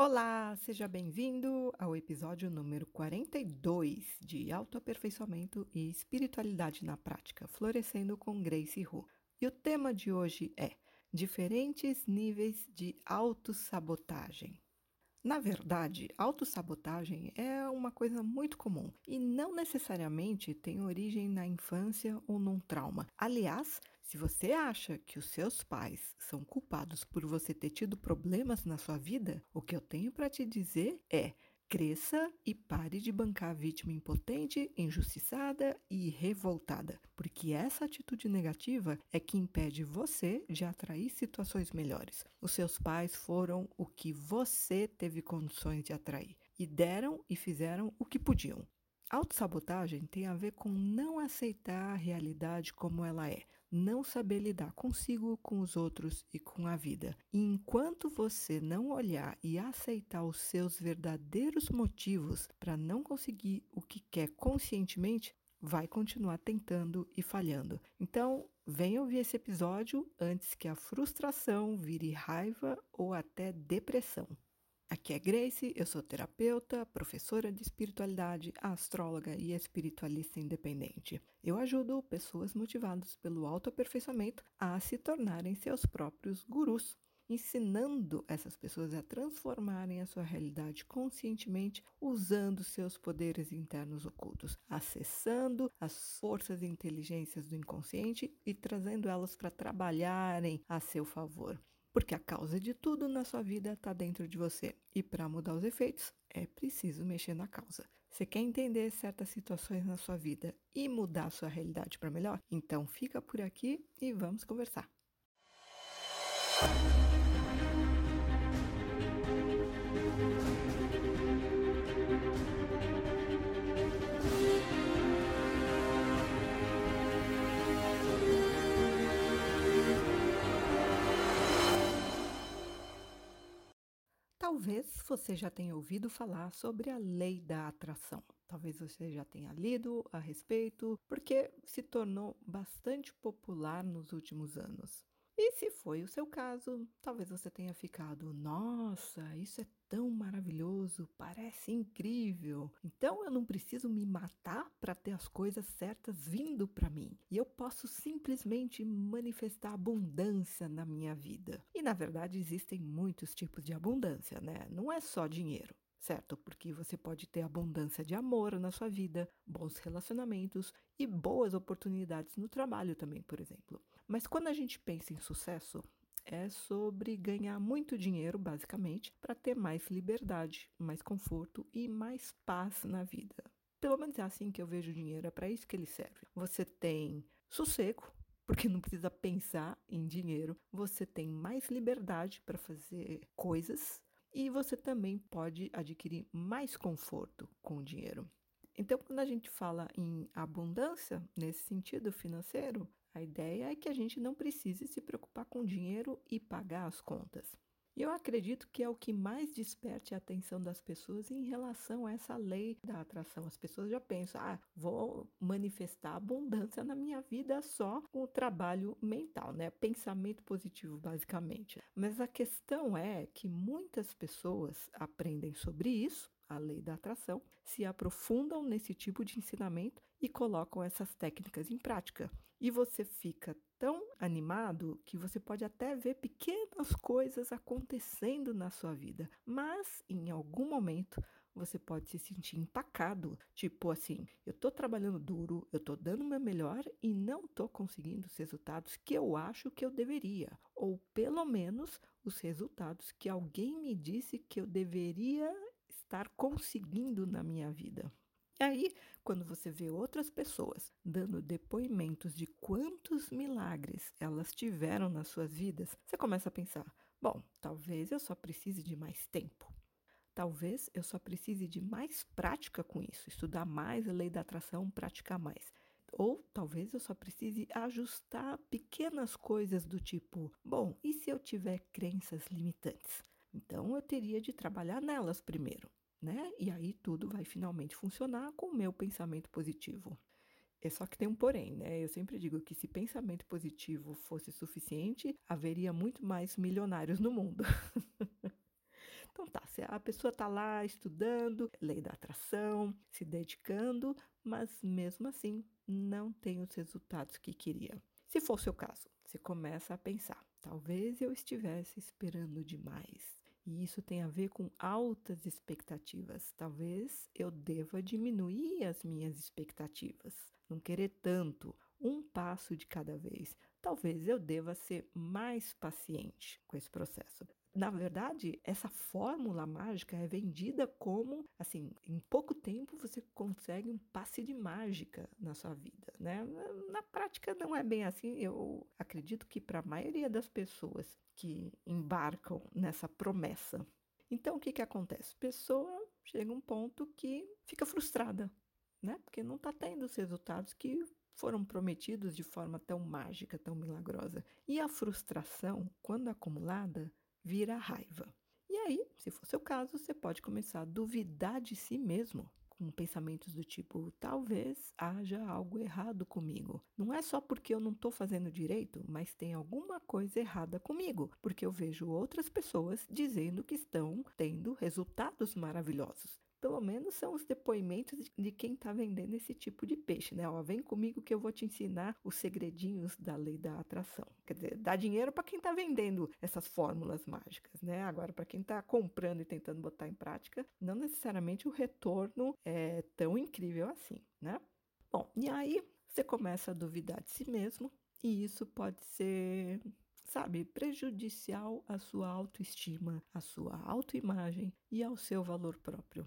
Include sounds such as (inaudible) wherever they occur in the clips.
Olá, seja bem-vindo ao episódio número 42 de Autoaperfeiçoamento e Espiritualidade na Prática, Florescendo com Grace Hu. E o tema de hoje é Diferentes níveis de autossabotagem. Na verdade, autossabotagem é uma coisa muito comum e não necessariamente tem origem na infância ou num trauma. Aliás, se você acha que os seus pais são culpados por você ter tido problemas na sua vida, o que eu tenho para te dizer é: Cresça e pare de bancar a vítima impotente, injustiçada e revoltada, porque essa atitude negativa é que impede você de atrair situações melhores. Os seus pais foram o que você teve condições de atrair e deram e fizeram o que podiam. Autossabotagem tem a ver com não aceitar a realidade como ela é, não saber lidar consigo, com os outros e com a vida. E enquanto você não olhar e aceitar os seus verdadeiros motivos para não conseguir o que quer conscientemente, vai continuar tentando e falhando. Então, venha ouvir esse episódio antes que a frustração vire raiva ou até depressão. Aqui é Grace, eu sou terapeuta, professora de espiritualidade, astróloga e espiritualista independente. Eu ajudo pessoas motivadas pelo autoaperfeiçoamento a se tornarem seus próprios gurus, ensinando essas pessoas a transformarem a sua realidade conscientemente usando seus poderes internos ocultos, acessando as forças e inteligências do inconsciente e trazendo elas para trabalharem a seu favor. Porque a causa de tudo na sua vida está dentro de você. E para mudar os efeitos, é preciso mexer na causa. Você quer entender certas situações na sua vida e mudar a sua realidade para melhor? Então fica por aqui e vamos conversar. Você já tenha ouvido falar sobre a lei da atração. Talvez você já tenha lido a respeito, porque se tornou bastante popular nos últimos anos. E se foi o seu caso, talvez você tenha ficado: nossa, isso é tão maravilhoso, parece incrível. Então eu não preciso me matar para ter as coisas certas vindo para mim. E eu posso simplesmente manifestar abundância na minha vida. E na verdade existem muitos tipos de abundância, né? Não é só dinheiro certo? Porque você pode ter abundância de amor na sua vida, bons relacionamentos e boas oportunidades no trabalho também, por exemplo. Mas quando a gente pensa em sucesso, é sobre ganhar muito dinheiro, basicamente, para ter mais liberdade, mais conforto e mais paz na vida. Pelo menos é assim que eu vejo o dinheiro, é para isso que ele serve. Você tem sossego, porque não precisa pensar em dinheiro, você tem mais liberdade para fazer coisas e você também pode adquirir mais conforto com o dinheiro. Então, quando a gente fala em abundância, nesse sentido financeiro, a ideia é que a gente não precise se preocupar com dinheiro e pagar as contas. E eu acredito que é o que mais desperte a atenção das pessoas em relação a essa lei da atração. As pessoas já pensam, ah, vou manifestar abundância na minha vida só com o trabalho mental, né? Pensamento positivo, basicamente. Mas a questão é que muitas pessoas aprendem sobre isso a lei da atração, se aprofundam nesse tipo de ensinamento e colocam essas técnicas em prática. E você fica tão animado que você pode até ver pequenas coisas acontecendo na sua vida, mas em algum momento você pode se sentir empacado, tipo assim, eu tô trabalhando duro, eu tô dando o meu melhor e não tô conseguindo os resultados que eu acho que eu deveria, ou pelo menos os resultados que alguém me disse que eu deveria estar conseguindo na minha vida. E aí, quando você vê outras pessoas dando depoimentos de quantos milagres elas tiveram nas suas vidas, você começa a pensar: bom, talvez eu só precise de mais tempo. Talvez eu só precise de mais prática com isso, estudar mais a lei da atração, praticar mais. Ou talvez eu só precise ajustar pequenas coisas do tipo: bom, e se eu tiver crenças limitantes? Então eu teria de trabalhar nelas primeiro, né? E aí tudo vai finalmente funcionar com o meu pensamento positivo. É só que tem um porém, né? Eu sempre digo que se pensamento positivo fosse suficiente, haveria muito mais milionários no mundo. (laughs) Então tá, a pessoa está lá estudando lei da atração, se dedicando, mas mesmo assim não tem os resultados que queria. Se for o seu caso, você começa a pensar: talvez eu estivesse esperando demais. E isso tem a ver com altas expectativas. Talvez eu deva diminuir as minhas expectativas, não querer tanto, um passo de cada vez. Talvez eu deva ser mais paciente com esse processo. Na verdade, essa fórmula mágica é vendida como, assim, em pouco tempo você consegue um passe de mágica na sua vida, né? Na prática não é bem assim. Eu acredito que para a maioria das pessoas que embarcam nessa promessa. Então, o que que acontece? Pessoa chega um ponto que fica frustrada, né? Porque não está tendo os resultados que foram prometidos de forma tão mágica, tão milagrosa. E a frustração, quando acumulada, vira raiva. E aí, se for seu caso, você pode começar a duvidar de si mesmo, com pensamentos do tipo: talvez haja algo errado comigo. Não é só porque eu não estou fazendo direito, mas tem alguma coisa errada comigo, porque eu vejo outras pessoas dizendo que estão tendo resultados maravilhosos pelo menos são os depoimentos de quem está vendendo esse tipo de peixe, né? Ó, vem comigo que eu vou te ensinar os segredinhos da lei da atração. Quer dizer, dá dinheiro para quem está vendendo essas fórmulas mágicas, né? Agora, para quem está comprando e tentando botar em prática, não necessariamente o retorno é tão incrível assim, né? Bom, e aí você começa a duvidar de si mesmo, e isso pode ser sabe, prejudicial à sua autoestima, à sua autoimagem e ao seu valor próprio.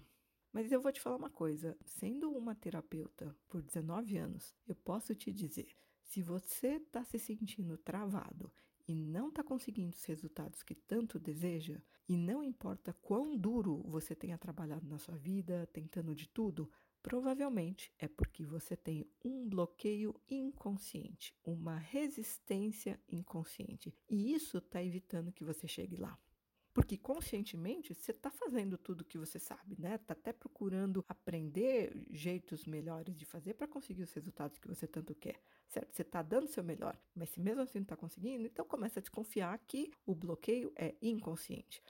Mas eu vou te falar uma coisa: sendo uma terapeuta por 19 anos, eu posso te dizer: se você está se sentindo travado e não está conseguindo os resultados que tanto deseja, e não importa quão duro você tenha trabalhado na sua vida, tentando de tudo, provavelmente é porque você tem um bloqueio inconsciente, uma resistência inconsciente. E isso está evitando que você chegue lá. Porque conscientemente você está fazendo tudo o que você sabe, né? Está até procurando aprender jeitos melhores de fazer para conseguir os resultados que você tanto quer, certo? Você está dando seu melhor, mas se mesmo assim não está conseguindo, então começa a desconfiar que o bloqueio é inconsciente.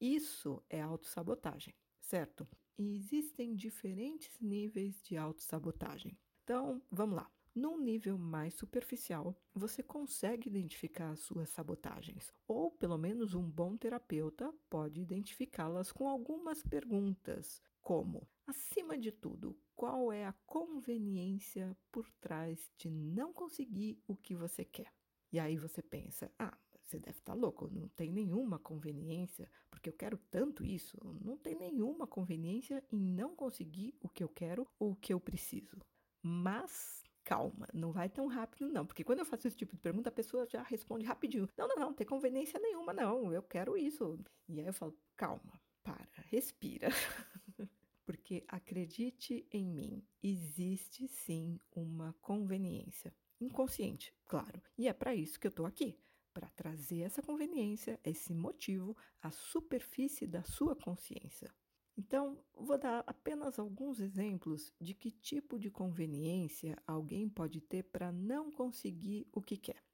Isso é autossabotagem, certo? E existem diferentes níveis de autossabotagem. Então, vamos lá. Num nível mais superficial, você consegue identificar as suas sabotagens, ou pelo menos um bom terapeuta pode identificá-las com algumas perguntas, como: acima de tudo, qual é a conveniência por trás de não conseguir o que você quer? E aí você pensa: ah, você deve estar tá louco, não tem nenhuma conveniência, porque eu quero tanto isso, não tem nenhuma conveniência em não conseguir o que eu quero ou o que eu preciso. Mas calma, não vai tão rápido não, porque quando eu faço esse tipo de pergunta, a pessoa já responde rapidinho. Não, não, não, não tem conveniência nenhuma não, eu quero isso. E aí eu falo, calma, para, respira. (laughs) porque acredite em mim, existe sim uma conveniência. Inconsciente, claro. E é para isso que eu estou aqui para trazer essa conveniência, esse motivo à superfície da sua consciência. Então, vou dar apenas alguns exemplos de que tipo de conveniência alguém pode ter para não conseguir o que quer.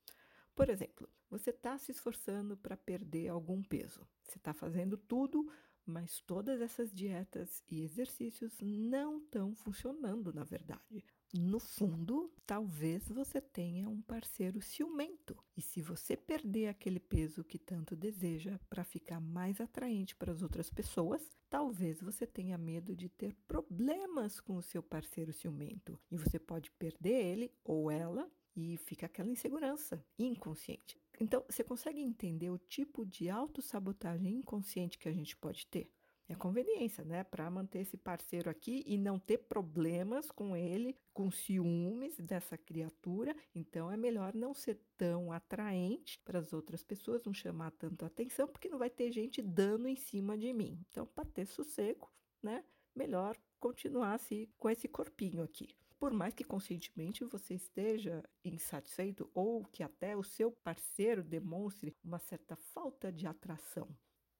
Por exemplo, você está se esforçando para perder algum peso. Você está fazendo tudo, mas todas essas dietas e exercícios não estão funcionando, na verdade. No fundo, talvez você tenha um parceiro ciumento. E se você perder aquele peso que tanto deseja para ficar mais atraente para as outras pessoas, talvez você tenha medo de ter problemas com o seu parceiro ciumento. E você pode perder ele ou ela e fica aquela insegurança inconsciente. Então, você consegue entender o tipo de autossabotagem inconsciente que a gente pode ter? É conveniência, né? Para manter esse parceiro aqui e não ter problemas com ele, com ciúmes dessa criatura. Então é melhor não ser tão atraente para as outras pessoas, não chamar tanto atenção, porque não vai ter gente dando em cima de mim. Então, para ter sossego, né? Melhor continuar assim com esse corpinho aqui. Por mais que conscientemente você esteja insatisfeito ou que até o seu parceiro demonstre uma certa falta de atração.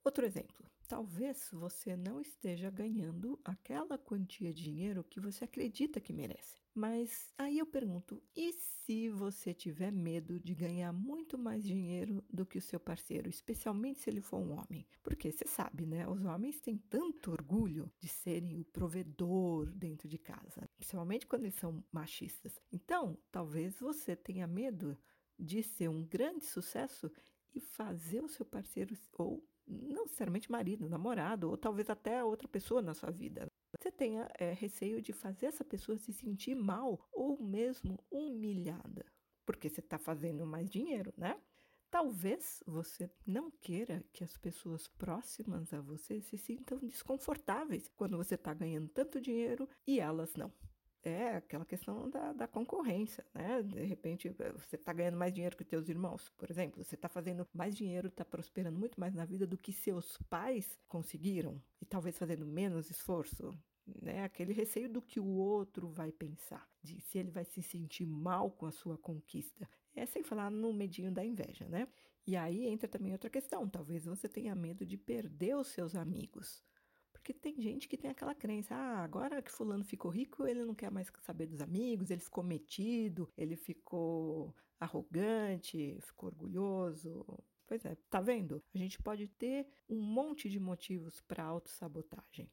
Outro exemplo talvez você não esteja ganhando aquela quantia de dinheiro que você acredita que merece. Mas aí eu pergunto: e se você tiver medo de ganhar muito mais dinheiro do que o seu parceiro, especialmente se ele for um homem? Porque você sabe, né? Os homens têm tanto orgulho de serem o provedor dentro de casa, principalmente quando eles são machistas. Então, talvez você tenha medo de ser um grande sucesso e fazer o seu parceiro ou não necessariamente marido, namorado, ou talvez até outra pessoa na sua vida. Você tenha é, receio de fazer essa pessoa se sentir mal ou mesmo humilhada, porque você está fazendo mais dinheiro, né? Talvez você não queira que as pessoas próximas a você se sintam desconfortáveis quando você está ganhando tanto dinheiro e elas não é aquela questão da, da concorrência, né? De repente, eh, você está ganhando mais dinheiro que os seus irmãos, por exemplo. Você está fazendo mais dinheiro, está prosperando muito mais na vida do que seus pais conseguiram. E talvez fazendo menos esforço. Né? Aquele receio do que o outro vai pensar. De se ele vai se sentir mal com a sua conquista. É sem falar no medinho da inveja, né? E aí entra também outra questão. Talvez você tenha medo de perder os seus amigos. Porque tem gente que tem aquela crença, ah, agora que fulano ficou rico, ele não quer mais saber dos amigos, ele ficou metido, ele ficou arrogante, ficou orgulhoso. Pois é, tá vendo? A gente pode ter um monte de motivos para autossabotagem.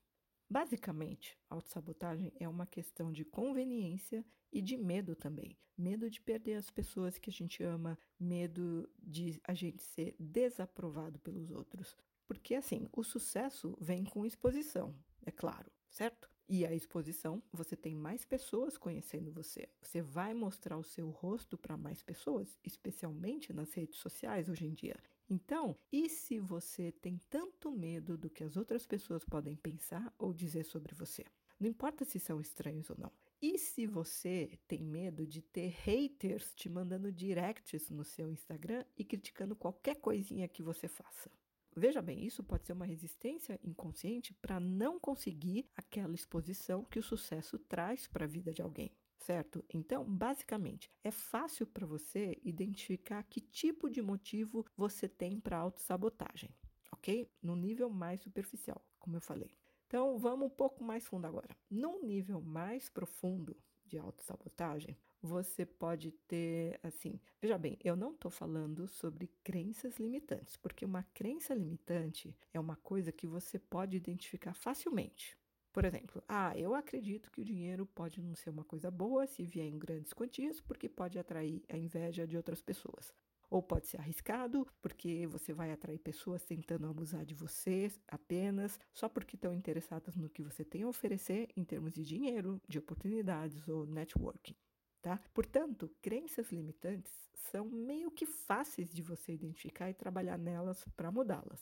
Basicamente, autossabotagem é uma questão de conveniência e de medo também. Medo de perder as pessoas que a gente ama, medo de a gente ser desaprovado pelos outros, porque, assim, o sucesso vem com exposição, é claro, certo? E a exposição, você tem mais pessoas conhecendo você. Você vai mostrar o seu rosto para mais pessoas, especialmente nas redes sociais hoje em dia. Então, e se você tem tanto medo do que as outras pessoas podem pensar ou dizer sobre você? Não importa se são estranhos ou não. E se você tem medo de ter haters te mandando directs no seu Instagram e criticando qualquer coisinha que você faça? Veja bem, isso pode ser uma resistência inconsciente para não conseguir aquela exposição que o sucesso traz para a vida de alguém, certo? Então, basicamente, é fácil para você identificar que tipo de motivo você tem para autossabotagem, ok? No nível mais superficial, como eu falei. Então, vamos um pouco mais fundo agora. Num nível mais profundo de autossabotagem, você pode ter, assim, veja bem, eu não estou falando sobre crenças limitantes, porque uma crença limitante é uma coisa que você pode identificar facilmente. Por exemplo, ah, eu acredito que o dinheiro pode não ser uma coisa boa se vier em grandes quantias, porque pode atrair a inveja de outras pessoas. Ou pode ser arriscado, porque você vai atrair pessoas tentando abusar de você apenas só porque estão interessadas no que você tem a oferecer em termos de dinheiro, de oportunidades ou networking tá? Portanto, crenças limitantes são meio que fáceis de você identificar e trabalhar nelas para mudá-las.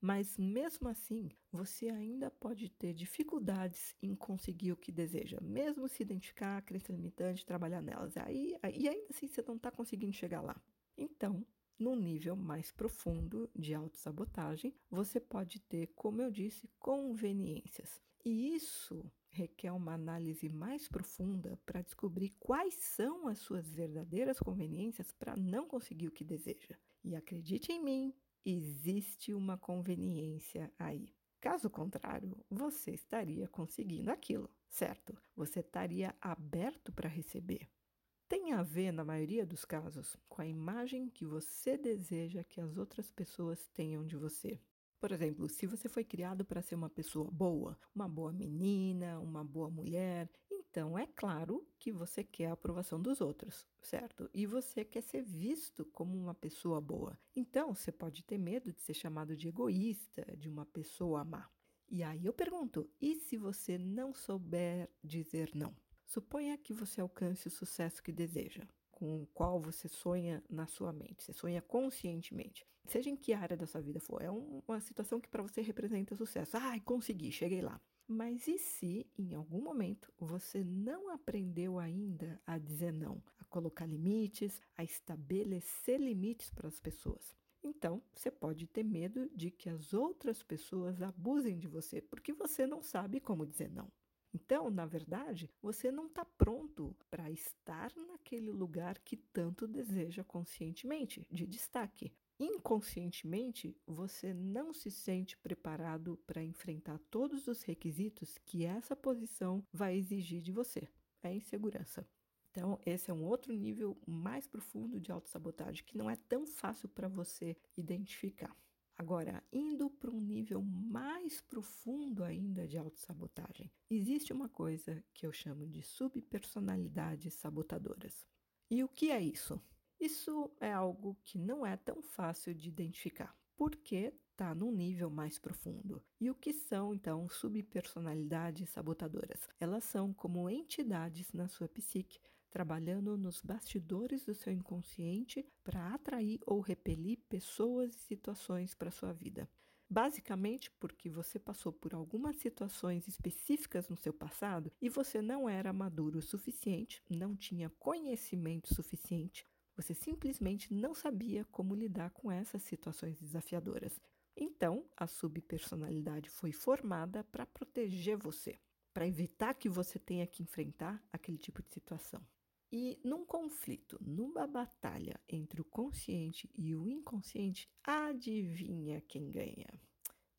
Mas mesmo assim, você ainda pode ter dificuldades em conseguir o que deseja, mesmo se identificar a crença limitante, trabalhar nelas. Aí, e ainda assim você não está conseguindo chegar lá. Então, num nível mais profundo de autossabotagem, você pode ter, como eu disse, conveniências. E isso requer uma análise mais profunda para descobrir quais são as suas verdadeiras conveniências para não conseguir o que deseja. E acredite em mim, existe uma conveniência aí. Caso contrário, você estaria conseguindo aquilo, certo? Você estaria aberto para receber. Tem a ver, na maioria dos casos, com a imagem que você deseja que as outras pessoas tenham de você. Por exemplo, se você foi criado para ser uma pessoa boa, uma boa menina, uma boa mulher, então é claro que você quer a aprovação dos outros, certo? E você quer ser visto como uma pessoa boa. Então você pode ter medo de ser chamado de egoísta, de uma pessoa má. E aí eu pergunto: e se você não souber dizer não? Suponha que você alcance o sucesso que deseja com o qual você sonha na sua mente, você sonha conscientemente. Seja em que área da sua vida for, é uma situação que para você representa sucesso. Ai, consegui, cheguei lá. Mas e se em algum momento você não aprendeu ainda a dizer não, a colocar limites, a estabelecer limites para as pessoas? Então, você pode ter medo de que as outras pessoas abusem de você porque você não sabe como dizer não. Então, na verdade, você não está pronto para estar naquele lugar que tanto deseja conscientemente, de destaque. inconscientemente você não se sente preparado para enfrentar todos os requisitos que essa posição vai exigir de você. É insegurança. Então, esse é um outro nível mais profundo de autossabotagem que não é tão fácil para você identificar. Agora, indo para um nível mais profundo ainda de autossabotagem, existe uma coisa que eu chamo de subpersonalidades sabotadoras. E o que é isso? Isso é algo que não é tão fácil de identificar, porque está num nível mais profundo. E o que são, então, subpersonalidades sabotadoras? Elas são como entidades na sua psique trabalhando nos bastidores do seu inconsciente para atrair ou repelir pessoas e situações para sua vida. Basicamente porque você passou por algumas situações específicas no seu passado e você não era maduro o suficiente, não tinha conhecimento suficiente, você simplesmente não sabia como lidar com essas situações desafiadoras. Então, a subpersonalidade foi formada para proteger você, para evitar que você tenha que enfrentar aquele tipo de situação. E num conflito, numa batalha entre o consciente e o inconsciente, adivinha quem ganha?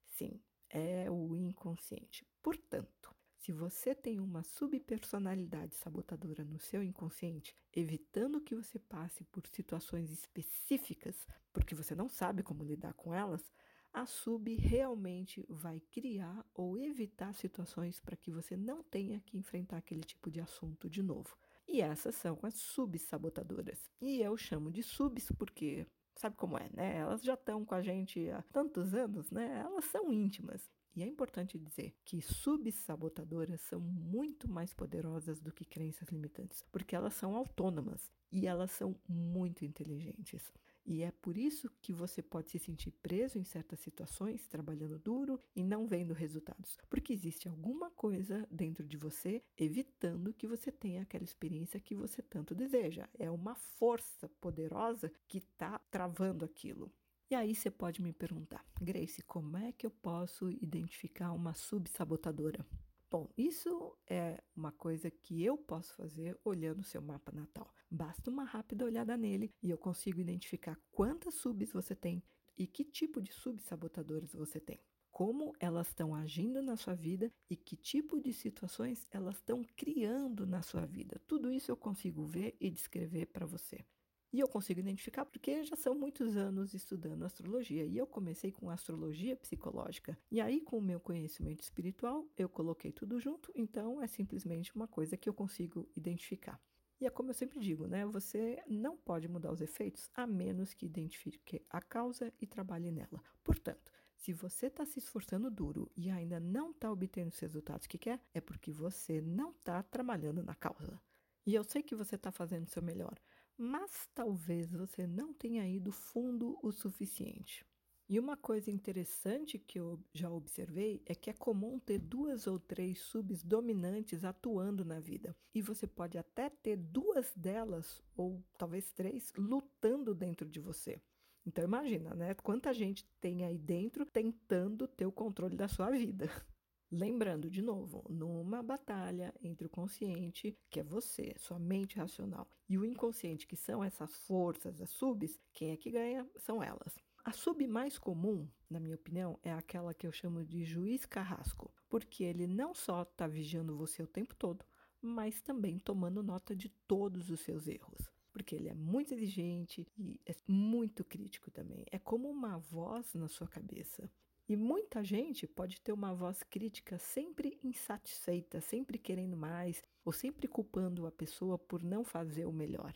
Sim, é o inconsciente. Portanto, se você tem uma subpersonalidade sabotadora no seu inconsciente, evitando que você passe por situações específicas, porque você não sabe como lidar com elas, a sub realmente vai criar ou evitar situações para que você não tenha que enfrentar aquele tipo de assunto de novo. E essas são as subsabotadoras. E eu chamo de subs porque sabe como é, né? Elas já estão com a gente há tantos anos, né? Elas são íntimas. E é importante dizer que subsabotadoras são muito mais poderosas do que crenças limitantes, porque elas são autônomas e elas são muito inteligentes. E é por isso que você pode se sentir preso em certas situações, trabalhando duro e não vendo resultados, porque existe alguma coisa dentro de você evitando que você tenha aquela experiência que você tanto deseja. É uma força poderosa que está travando aquilo. E aí você pode me perguntar, Grace, como é que eu posso identificar uma subsabotadora? Bom, isso é uma coisa que eu posso fazer olhando o seu mapa natal. Basta uma rápida olhada nele e eu consigo identificar quantas subs você tem e que tipo de subsabotadoras você tem. Como elas estão agindo na sua vida e que tipo de situações elas estão criando na sua vida. Tudo isso eu consigo ver e descrever para você. E eu consigo identificar porque já são muitos anos estudando astrologia. E eu comecei com astrologia psicológica. E aí, com o meu conhecimento espiritual, eu coloquei tudo junto. Então, é simplesmente uma coisa que eu consigo identificar. E é como eu sempre digo, né? Você não pode mudar os efeitos a menos que identifique a causa e trabalhe nela. Portanto, se você está se esforçando duro e ainda não está obtendo os resultados que quer, é porque você não está trabalhando na causa. E eu sei que você está fazendo o seu melhor, mas talvez você não tenha ido fundo o suficiente. E uma coisa interessante que eu já observei é que é comum ter duas ou três subs dominantes atuando na vida. E você pode até ter duas delas, ou talvez três, lutando dentro de você. Então imagina, né? Quanta gente tem aí dentro tentando ter o controle da sua vida. Lembrando, de novo, numa batalha entre o consciente, que é você, sua mente racional, e o inconsciente, que são essas forças, as subs, quem é que ganha são elas. A sub mais comum, na minha opinião, é aquela que eu chamo de juiz carrasco, porque ele não só está vigiando você o tempo todo, mas também tomando nota de todos os seus erros. Porque ele é muito exigente e é muito crítico também. É como uma voz na sua cabeça. E muita gente pode ter uma voz crítica sempre insatisfeita, sempre querendo mais, ou sempre culpando a pessoa por não fazer o melhor.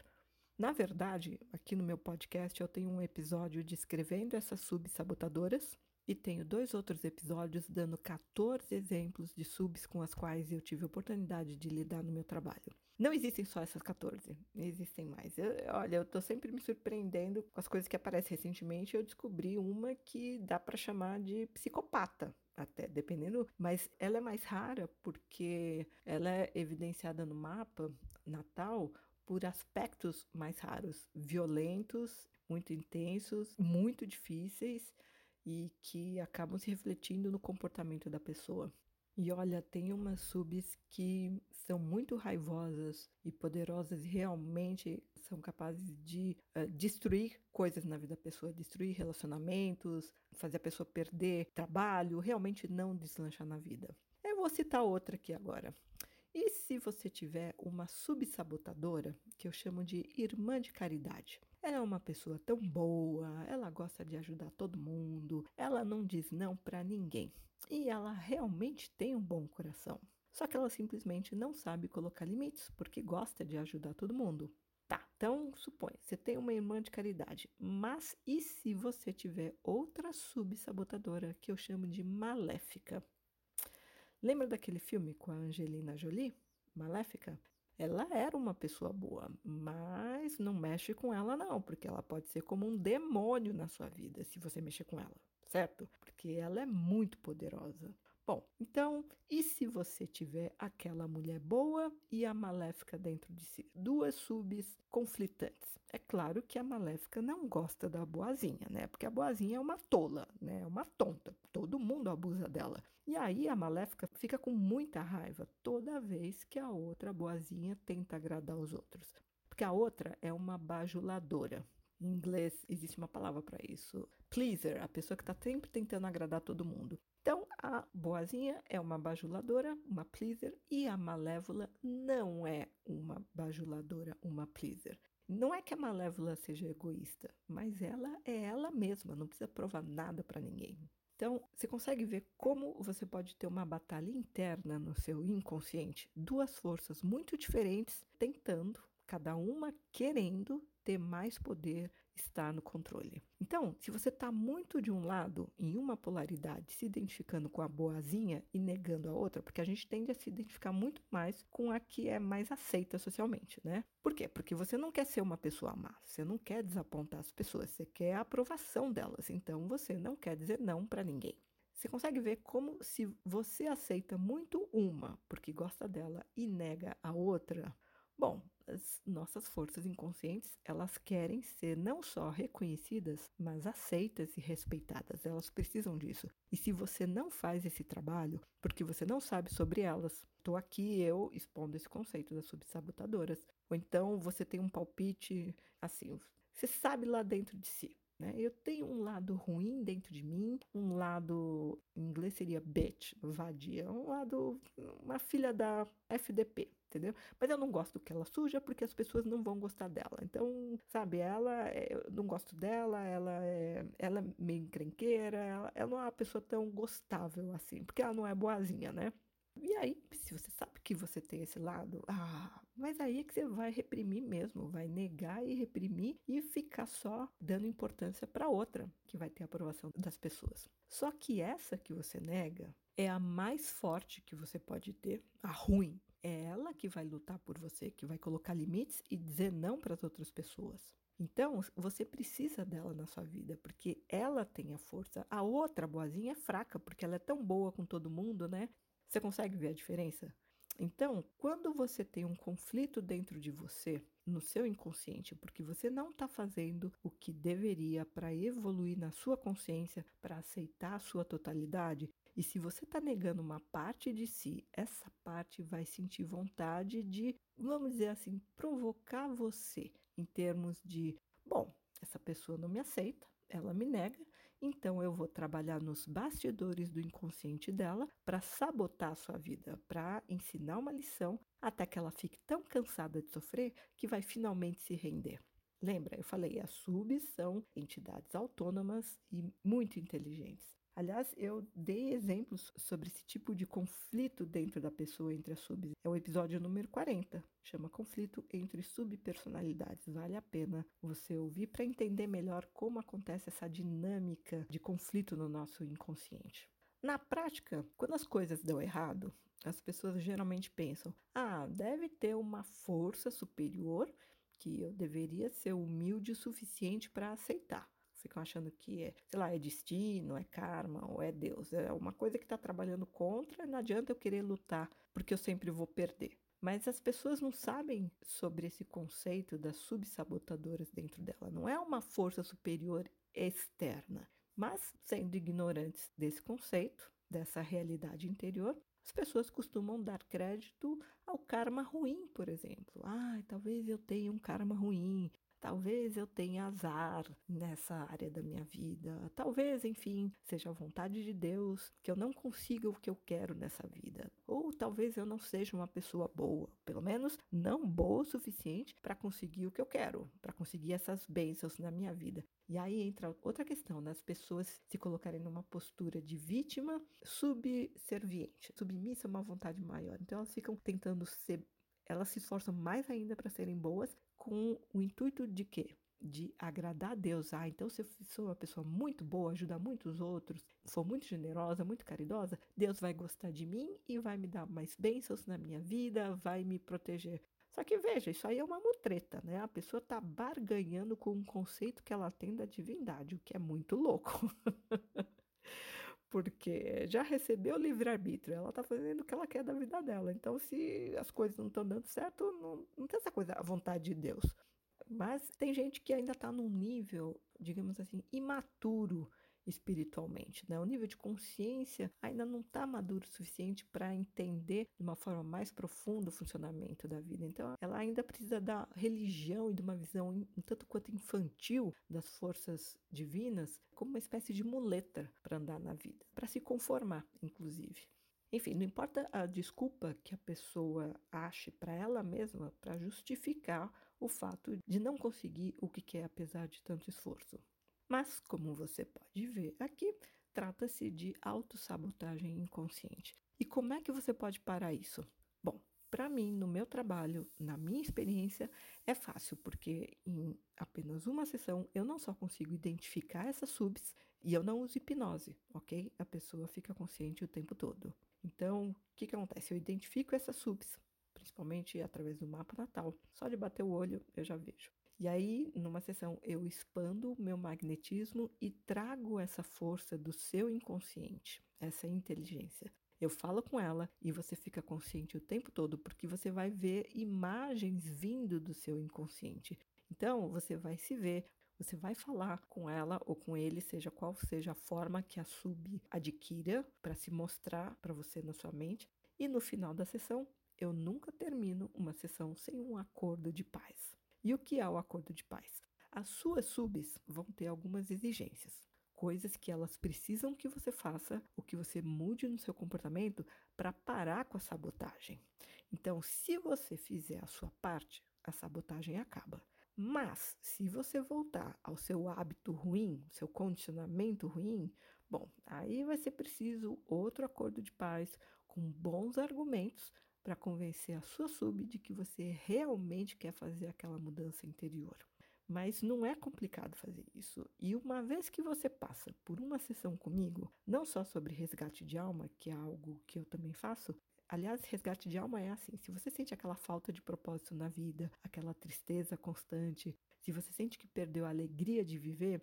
Na verdade, aqui no meu podcast eu tenho um episódio descrevendo essas subsabotadoras e tenho dois outros episódios dando 14 exemplos de subs com as quais eu tive oportunidade de lidar no meu trabalho. Não existem só essas 14, existem mais. Eu, olha, eu tô sempre me surpreendendo com as coisas que aparecem recentemente. Eu descobri uma que dá para chamar de psicopata até, dependendo, mas ela é mais rara porque ela é evidenciada no mapa natal por aspectos mais raros, violentos, muito intensos, muito difíceis e que acabam se refletindo no comportamento da pessoa. E olha, tem umas subs que são muito raivosas e poderosas e realmente são capazes de uh, destruir coisas na vida da pessoa, destruir relacionamentos, fazer a pessoa perder trabalho, realmente não deslanchar na vida. Eu vou citar outra aqui agora. E se você tiver uma subsabotadora, que eu chamo de irmã de caridade? Ela é uma pessoa tão boa, ela gosta de ajudar todo mundo, ela não diz não para ninguém. E ela realmente tem um bom coração. Só que ela simplesmente não sabe colocar limites, porque gosta de ajudar todo mundo. Tá, então suponha, você tem uma irmã de caridade, mas e se você tiver outra subsabotadora que eu chamo de maléfica? Lembra daquele filme com a Angelina Jolie, Maléfica? Ela era uma pessoa boa, mas não mexe com ela não, porque ela pode ser como um demônio na sua vida se você mexer com ela, certo? Porque ela é muito poderosa. Bom, então, e se você tiver aquela mulher boa e a maléfica dentro de si? Duas subs conflitantes. É claro que a maléfica não gosta da boazinha, né? Porque a boazinha é uma tola, né? É uma tonta. Todo mundo abusa dela. E aí a maléfica fica com muita raiva toda vez que a outra boazinha tenta agradar os outros. Porque a outra é uma bajuladora. Em inglês existe uma palavra para isso. Pleaser, a pessoa que está sempre tentando agradar todo mundo. Então, a boazinha é uma bajuladora, uma pleaser, e a malévola não é uma bajuladora, uma pleaser. Não é que a malévola seja egoísta, mas ela é ela mesma, não precisa provar nada para ninguém. Então, você consegue ver como você pode ter uma batalha interna no seu inconsciente, duas forças muito diferentes tentando, cada uma querendo ter mais poder, estar no controle. Então, se você está muito de um lado, em uma polaridade, se identificando com a boazinha e negando a outra, porque a gente tende a se identificar muito mais com a que é mais aceita socialmente, né? Por quê? Porque você não quer ser uma pessoa má, você não quer desapontar as pessoas, você quer a aprovação delas, então você não quer dizer não para ninguém. Você consegue ver como se você aceita muito uma porque gosta dela e nega a outra, Bom, as nossas forças inconscientes, elas querem ser não só reconhecidas, mas aceitas e respeitadas. Elas precisam disso. E se você não faz esse trabalho, porque você não sabe sobre elas, estou aqui eu expondo esse conceito das subsabotadoras. Ou então você tem um palpite assim, você sabe lá dentro de si. Né? Eu tenho um lado ruim dentro de mim, um lado, em inglês seria bitch, vadia, um lado, uma filha da FDP, entendeu? Mas eu não gosto que ela suja porque as pessoas não vão gostar dela. Então, sabe, ela, é, eu não gosto dela, ela é, ela é meio encrenqueira, ela, ela não é uma pessoa tão gostável assim, porque ela não é boazinha, né? E aí, se você sabe que você tem esse lado, ah, mas aí é que você vai reprimir mesmo, vai negar e reprimir e ficar só dando importância para outra que vai ter aprovação das pessoas. Só que essa que você nega é a mais forte que você pode ter, a ruim. É ela que vai lutar por você, que vai colocar limites e dizer não para as outras pessoas. Então, você precisa dela na sua vida, porque ela tem a força. A outra boazinha é fraca, porque ela é tão boa com todo mundo, né? Você consegue ver a diferença? Então, quando você tem um conflito dentro de você, no seu inconsciente, porque você não está fazendo o que deveria para evoluir na sua consciência, para aceitar a sua totalidade, e se você está negando uma parte de si, essa parte vai sentir vontade de, vamos dizer assim, provocar você em termos de, bom, essa pessoa não me aceita, ela me nega, então eu vou trabalhar nos bastidores do inconsciente dela para sabotar a sua vida, para ensinar uma lição até que ela fique tão cansada de sofrer que vai finalmente se render. Lembra, eu falei, as subs são entidades autônomas e muito inteligentes. Aliás, eu dei exemplos sobre esse tipo de conflito dentro da pessoa entre as subs. É o episódio número 40, chama Conflito entre Subpersonalidades. Vale a pena você ouvir para entender melhor como acontece essa dinâmica de conflito no nosso inconsciente. Na prática, quando as coisas dão errado, as pessoas geralmente pensam: ah, deve ter uma força superior que eu deveria ser humilde o suficiente para aceitar ficam achando que é, sei lá, é destino, é karma ou é Deus. É uma coisa que está trabalhando contra, não adianta eu querer lutar, porque eu sempre vou perder. Mas as pessoas não sabem sobre esse conceito das subsabotadoras dentro dela. Não é uma força superior externa. Mas, sendo ignorantes desse conceito, dessa realidade interior, as pessoas costumam dar crédito ao karma ruim, por exemplo. Ah, talvez eu tenha um karma ruim, talvez eu tenha azar nessa área da minha vida, talvez, enfim, seja a vontade de Deus que eu não consiga o que eu quero nessa vida, ou talvez eu não seja uma pessoa boa, pelo menos não boa o suficiente para conseguir o que eu quero, para conseguir essas bênçãos na minha vida. E aí entra outra questão, né? As pessoas se colocarem numa postura de vítima subserviente, submissa a uma vontade maior. Então elas ficam tentando ser, elas se esforçam mais ainda para serem boas com o intuito de quê? De agradar a Deus. Ah, então se eu sou uma pessoa muito boa, ajudar muitos outros, sou muito generosa, muito caridosa, Deus vai gostar de mim e vai me dar mais bênçãos na minha vida, vai me proteger. Só que veja, isso aí é uma mutreta, né? A pessoa está barganhando com um conceito que ela tem da divindade, o que é muito louco. (laughs) Porque já recebeu o livre-arbítrio, ela está fazendo o que ela quer da vida dela. Então, se as coisas não estão dando certo, não, não tem essa coisa, a vontade de Deus. Mas tem gente que ainda está num nível, digamos assim, imaturo espiritualmente, né? O nível de consciência ainda não está maduro o suficiente para entender de uma forma mais profunda o funcionamento da vida. Então, ela ainda precisa da religião e de uma visão um tanto quanto infantil das forças divinas como uma espécie de muleta para andar na vida, para se conformar, inclusive. Enfim, não importa a desculpa que a pessoa ache para ela mesma para justificar o fato de não conseguir o que quer apesar de tanto esforço. Mas, como você pode ver aqui, trata-se de autossabotagem inconsciente. E como é que você pode parar isso? Bom, para mim, no meu trabalho, na minha experiência, é fácil, porque em apenas uma sessão eu não só consigo identificar essas subs e eu não uso hipnose, ok? A pessoa fica consciente o tempo todo. Então, o que, que acontece? Eu identifico essas subs, principalmente através do mapa natal. Só de bater o olho eu já vejo. E aí, numa sessão, eu expando meu magnetismo e trago essa força do seu inconsciente, essa inteligência. Eu falo com ela e você fica consciente o tempo todo, porque você vai ver imagens vindo do seu inconsciente. Então, você vai se ver, você vai falar com ela ou com ele, seja qual seja a forma que a sub adquira para se mostrar para você na sua mente. E no final da sessão, eu nunca termino uma sessão sem um acordo de paz. E o que é o acordo de paz? As suas subs vão ter algumas exigências, coisas que elas precisam que você faça, o que você mude no seu comportamento para parar com a sabotagem. Então, se você fizer a sua parte, a sabotagem acaba. Mas, se você voltar ao seu hábito ruim, seu condicionamento ruim, bom, aí vai ser preciso outro acordo de paz com bons argumentos para convencer a sua sub de que você realmente quer fazer aquela mudança interior. Mas não é complicado fazer isso. E uma vez que você passa por uma sessão comigo, não só sobre resgate de alma, que é algo que eu também faço, Aliás, resgate de alma é assim: se você sente aquela falta de propósito na vida, aquela tristeza constante, se você sente que perdeu a alegria de viver,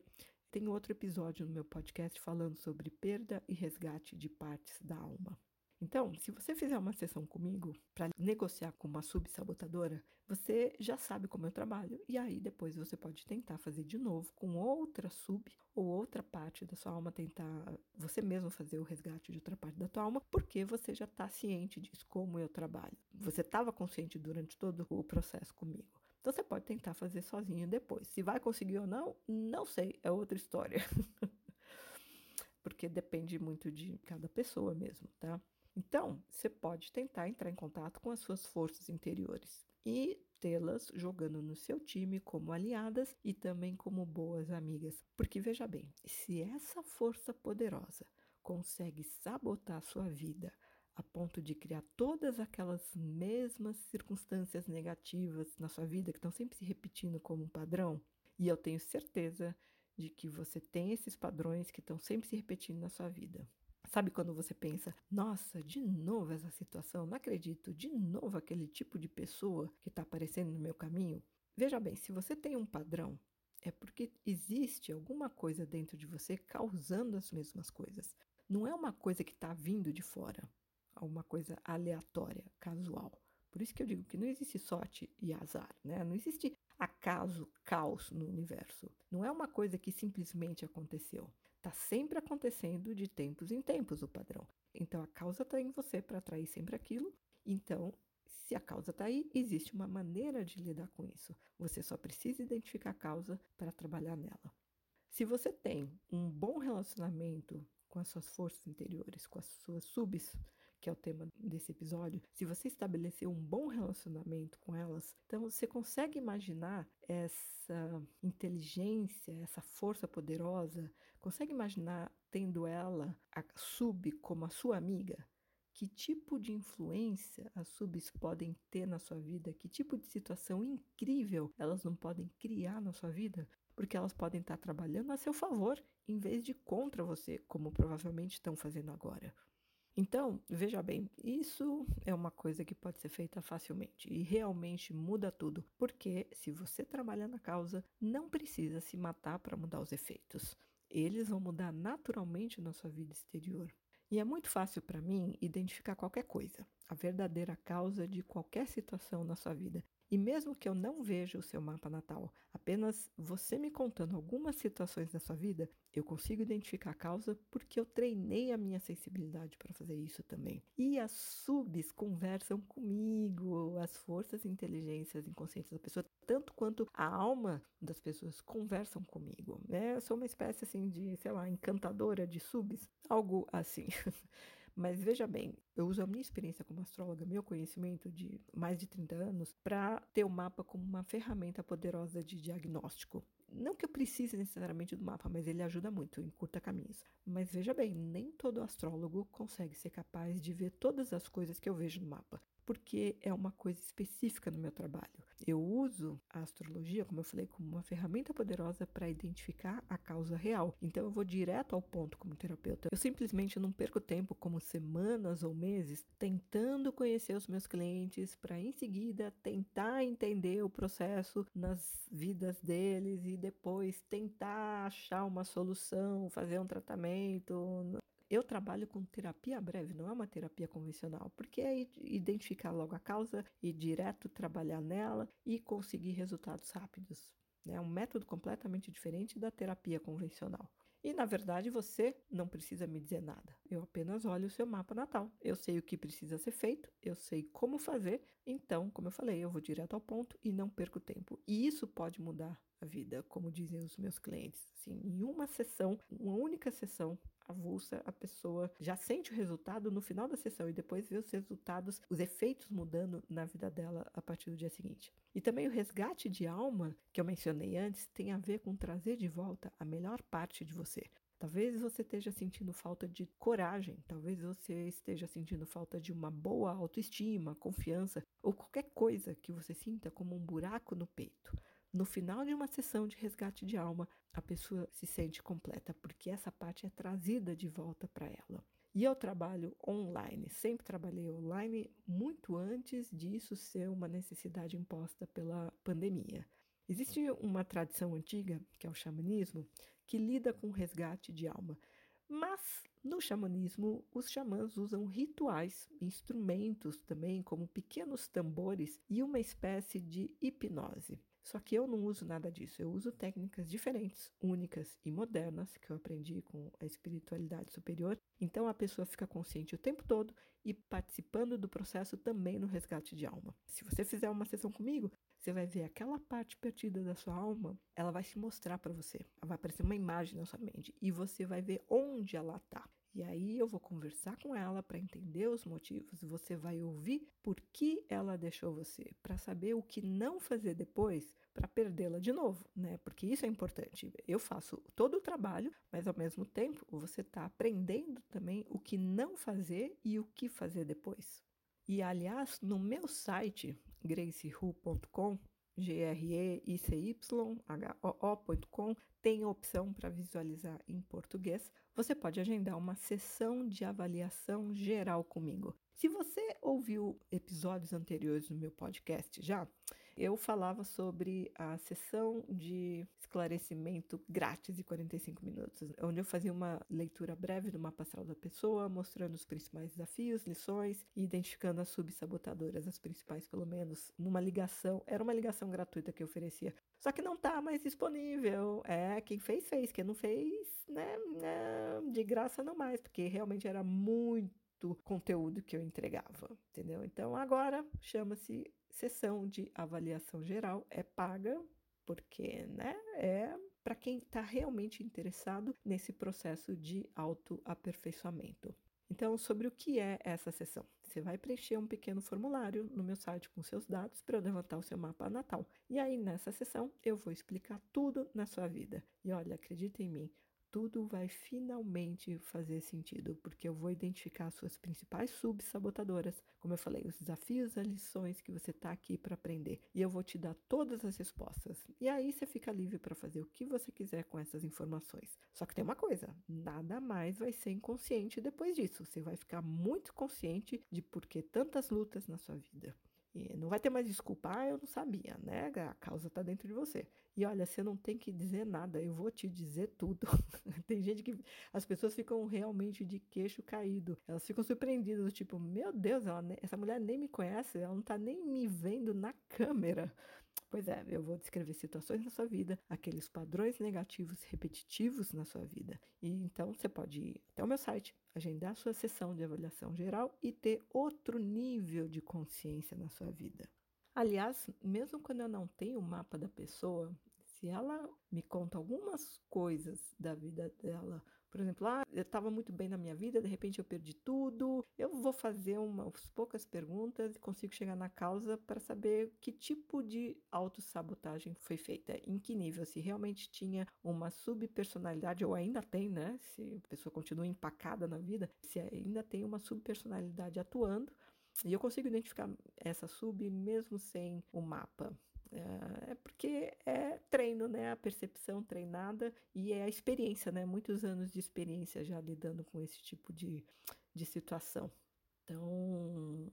tem outro episódio no meu podcast falando sobre perda e resgate de partes da alma. Então, se você fizer uma sessão comigo para negociar com uma subsabotadora, você já sabe como eu trabalho e aí depois você pode tentar fazer de novo com outra sub ou outra parte da sua alma, tentar você mesmo fazer o resgate de outra parte da tua alma, porque você já está ciente disso, como eu trabalho. Você estava consciente durante todo o processo comigo. Então você pode tentar fazer sozinho depois. Se vai conseguir ou não, não sei, é outra história. (laughs) porque depende muito de cada pessoa mesmo, tá? Então, você pode tentar entrar em contato com as suas forças interiores e tê-las jogando no seu time como aliadas e também como boas amigas. Porque veja bem, se essa força poderosa consegue sabotar a sua vida a ponto de criar todas aquelas mesmas circunstâncias negativas na sua vida que estão sempre se repetindo como um padrão, e eu tenho certeza de que você tem esses padrões que estão sempre se repetindo na sua vida. Sabe quando você pensa, nossa, de novo essa situação, não acredito, de novo aquele tipo de pessoa que está aparecendo no meu caminho? Veja bem, se você tem um padrão, é porque existe alguma coisa dentro de você causando as mesmas coisas. Não é uma coisa que está vindo de fora, é uma coisa aleatória, casual. Por isso que eu digo que não existe sorte e azar, né? Não existe acaso, caos no universo. Não é uma coisa que simplesmente aconteceu. Está sempre acontecendo de tempos em tempos o padrão. Então a causa está em você para atrair sempre aquilo. Então, se a causa está aí, existe uma maneira de lidar com isso. Você só precisa identificar a causa para trabalhar nela. Se você tem um bom relacionamento com as suas forças interiores, com as suas subs, que é o tema desse episódio, se você estabelecer um bom relacionamento com elas, então você consegue imaginar essa inteligência, essa força poderosa, consegue imaginar tendo ela, a sub, como a sua amiga? Que tipo de influência as subs podem ter na sua vida? Que tipo de situação incrível elas não podem criar na sua vida? Porque elas podem estar trabalhando a seu favor em vez de contra você, como provavelmente estão fazendo agora. Então, veja bem, isso é uma coisa que pode ser feita facilmente e realmente muda tudo, porque se você trabalha na causa, não precisa se matar para mudar os efeitos. Eles vão mudar naturalmente na sua vida exterior. E é muito fácil para mim identificar qualquer coisa, a verdadeira causa de qualquer situação na sua vida. E mesmo que eu não veja o seu mapa natal, apenas você me contando algumas situações da sua vida, eu consigo identificar a causa porque eu treinei a minha sensibilidade para fazer isso também. E as subs conversam comigo, as forças e inteligências inconscientes da pessoa, tanto quanto a alma das pessoas conversam comigo. Né? Eu sou uma espécie assim de, sei lá, encantadora de subs, algo assim. (laughs) Mas veja bem, eu uso a minha experiência como astróloga, meu conhecimento de mais de 30 anos, para ter o mapa como uma ferramenta poderosa de diagnóstico. Não que eu precise necessariamente do mapa, mas ele ajuda muito, encurta caminhos. Mas veja bem, nem todo astrólogo consegue ser capaz de ver todas as coisas que eu vejo no mapa porque é uma coisa específica no meu trabalho. Eu uso a astrologia, como eu falei, como uma ferramenta poderosa para identificar a causa real. Então eu vou direto ao ponto como terapeuta. Eu simplesmente não perco tempo, como semanas ou meses, tentando conhecer os meus clientes para em seguida tentar entender o processo nas vidas deles e depois tentar achar uma solução, fazer um tratamento. Eu trabalho com terapia breve, não é uma terapia convencional, porque é identificar logo a causa e direto trabalhar nela e conseguir resultados rápidos. É um método completamente diferente da terapia convencional. E na verdade você não precisa me dizer nada. Eu apenas olho o seu mapa natal. Eu sei o que precisa ser feito, eu sei como fazer. Então, como eu falei, eu vou direto ao ponto e não perco tempo. E isso pode mudar a vida, como dizem os meus clientes. Assim, em uma sessão, uma única sessão, avulsa, a pessoa já sente o resultado no final da sessão e depois vê os resultados, os efeitos mudando na vida dela a partir do dia seguinte. E também o resgate de alma, que eu mencionei antes, tem a ver com trazer de volta a melhor parte de você. Talvez você esteja sentindo falta de coragem, talvez você esteja sentindo falta de uma boa autoestima, confiança ou qualquer coisa que você sinta como um buraco no peito. No final de uma sessão de resgate de alma, a pessoa se sente completa, porque essa parte é trazida de volta para ela. E eu trabalho online, sempre trabalhei online, muito antes disso ser uma necessidade imposta pela pandemia. Existe uma tradição antiga, que é o xamanismo, que lida com o resgate de alma. Mas no xamanismo, os xamãs usam rituais, instrumentos também, como pequenos tambores e uma espécie de hipnose. Só que eu não uso nada disso. Eu uso técnicas diferentes, únicas e modernas que eu aprendi com a espiritualidade superior. Então a pessoa fica consciente o tempo todo e participando do processo também no resgate de alma. Se você fizer uma sessão comigo, você vai ver aquela parte perdida da sua alma, ela vai se mostrar para você. Vai aparecer uma imagem na sua mente e você vai ver onde ela está. E aí eu vou conversar com ela para entender os motivos. Você vai ouvir por que ela deixou você, para saber o que não fazer depois para perdê-la de novo, né? Porque isso é importante. Eu faço todo o trabalho, mas ao mesmo tempo você está aprendendo também o que não fazer e o que fazer depois. E aliás, no meu site gracehu.com G-R-E-I-C-Y-H-O-O.com, tem a opção para visualizar em português. Você pode agendar uma sessão de avaliação geral comigo. Se você ouviu episódios anteriores do meu podcast já, eu falava sobre a sessão de esclarecimento grátis de 45 minutos, onde eu fazia uma leitura breve do mapa astral da pessoa, mostrando os principais desafios, lições e identificando as subsabotadoras, as principais, pelo menos, numa ligação. Era uma ligação gratuita que eu oferecia. Só que não está mais disponível. É, quem fez, fez. Quem não fez, né, né de graça não mais, porque realmente era muito conteúdo que eu entregava, entendeu? Então agora chama-se sessão de avaliação geral, é paga, porque, né, é para quem está realmente interessado nesse processo de autoaperfeiçoamento. Então, sobre o que é essa sessão? Você vai preencher um pequeno formulário no meu site com seus dados para levantar o seu mapa natal. E aí, nessa sessão, eu vou explicar tudo na sua vida. E olha, acredita em mim, tudo vai finalmente fazer sentido, porque eu vou identificar as suas principais subsabotadoras, como eu falei, os desafios, as lições que você está aqui para aprender, e eu vou te dar todas as respostas. E aí você fica livre para fazer o que você quiser com essas informações. Só que tem uma coisa, nada mais vai ser inconsciente depois disso. Você vai ficar muito consciente de por que tantas lutas na sua vida. E não vai ter mais desculpa, ah, eu não sabia, né? A causa está dentro de você. E olha, você não tem que dizer nada, eu vou te dizer tudo. (laughs) tem gente que. As pessoas ficam realmente de queixo caído. Elas ficam surpreendidas, tipo, meu Deus, ela, essa mulher nem me conhece, ela não está nem me vendo na câmera. Pois é, eu vou descrever situações na sua vida, aqueles padrões negativos repetitivos na sua vida. E então você pode ir até o meu site, agendar sua sessão de avaliação geral e ter outro nível de consciência na sua vida. Aliás, mesmo quando eu não tenho o mapa da pessoa, se ela me conta algumas coisas da vida dela por exemplo, ah, eu estava muito bem na minha vida, de repente eu perdi tudo. Eu vou fazer umas poucas perguntas e consigo chegar na causa para saber que tipo de autossabotagem foi feita, em que nível, se realmente tinha uma subpersonalidade, ou ainda tem, né? Se a pessoa continua empacada na vida, se ainda tem uma subpersonalidade atuando. E eu consigo identificar essa sub mesmo sem o mapa. É, é porque é treino, né? A percepção treinada e é a experiência, né? Muitos anos de experiência já lidando com esse tipo de, de situação. Então,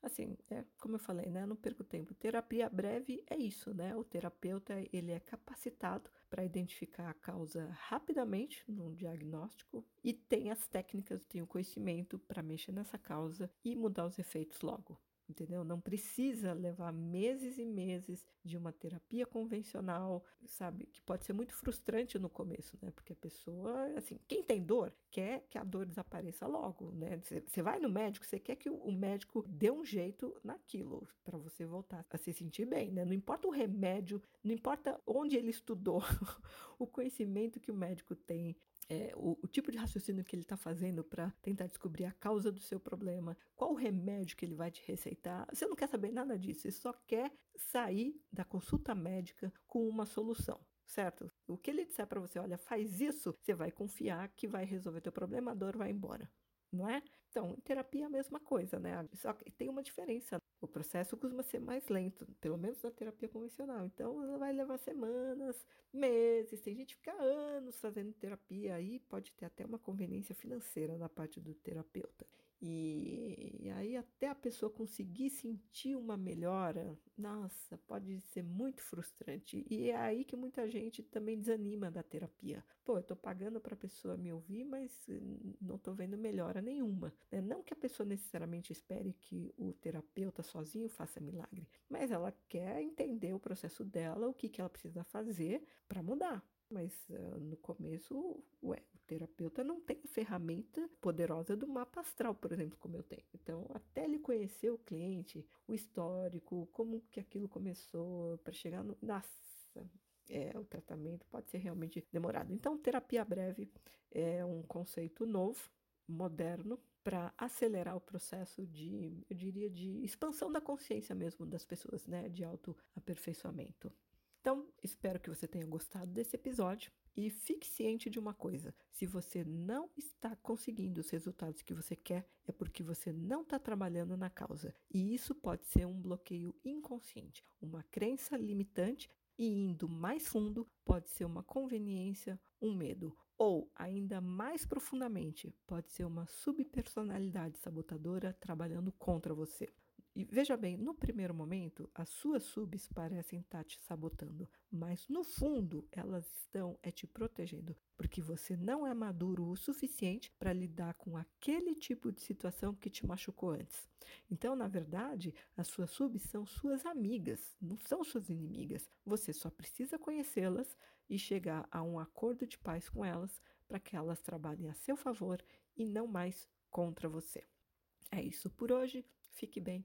assim, é como eu falei, né? Não perco tempo. Terapia breve é isso, né? O terapeuta ele é capacitado para identificar a causa rapidamente no diagnóstico e tem as técnicas, tem o conhecimento para mexer nessa causa e mudar os efeitos logo entendeu? Não precisa levar meses e meses de uma terapia convencional, sabe? Que pode ser muito frustrante no começo, né? Porque a pessoa, assim, quem tem dor quer que a dor desapareça logo, né? Você vai no médico, você quer que o médico dê um jeito naquilo para você voltar a se sentir bem, né? Não importa o remédio, não importa onde ele estudou, (laughs) o conhecimento que o médico tem, é, o, o, tipo de raciocínio que ele está fazendo para tentar descobrir a causa do seu problema, qual o remédio que ele vai te receitar. Você não quer saber nada disso, você só quer sair da consulta médica com uma solução. Certo? O que ele disser para você, olha, faz isso, você vai confiar que vai resolver teu problema, a dor vai embora não é? Então, em terapia é a mesma coisa, né? Só que tem uma diferença. O processo costuma ser mais lento, pelo menos na terapia convencional. Então, vai levar semanas, meses. Tem gente que fica anos fazendo terapia aí, pode ter até uma conveniência financeira na parte do terapeuta. E, e, aí até a pessoa conseguir sentir uma melhora, nossa, pode ser muito frustrante. E é aí que muita gente também desanima da terapia. Pô, eu tô pagando para a pessoa me ouvir, mas não tô vendo melhora nenhuma. Né? Não que a pessoa necessariamente espere que o terapeuta sozinho faça milagre, mas ela quer entender o processo dela, o que, que ela precisa fazer para mudar. Mas uh, no começo, ué, o terapeuta não tem a ferramenta poderosa do mapa astral, por exemplo, como eu tenho. Então, até ele conhecer o cliente, o histórico, como que aquilo começou, para chegar no. Nossa, é, o tratamento pode ser realmente demorado. Então, terapia breve é um conceito novo, moderno, para acelerar o processo de, eu diria, de expansão da consciência mesmo das pessoas, né, de autoaperfeiçoamento. Então, espero que você tenha gostado desse episódio e fique ciente de uma coisa: se você não está conseguindo os resultados que você quer, é porque você não está trabalhando na causa. E isso pode ser um bloqueio inconsciente, uma crença limitante. E indo mais fundo, pode ser uma conveniência, um medo, ou, ainda mais profundamente, pode ser uma subpersonalidade sabotadora trabalhando contra você. E veja bem, no primeiro momento, as suas subs parecem estar te sabotando, mas no fundo elas estão é te protegendo, porque você não é maduro o suficiente para lidar com aquele tipo de situação que te machucou antes. Então, na verdade, as suas subs são suas amigas, não são suas inimigas. Você só precisa conhecê-las e chegar a um acordo de paz com elas para que elas trabalhem a seu favor e não mais contra você. É isso por hoje. Fique bem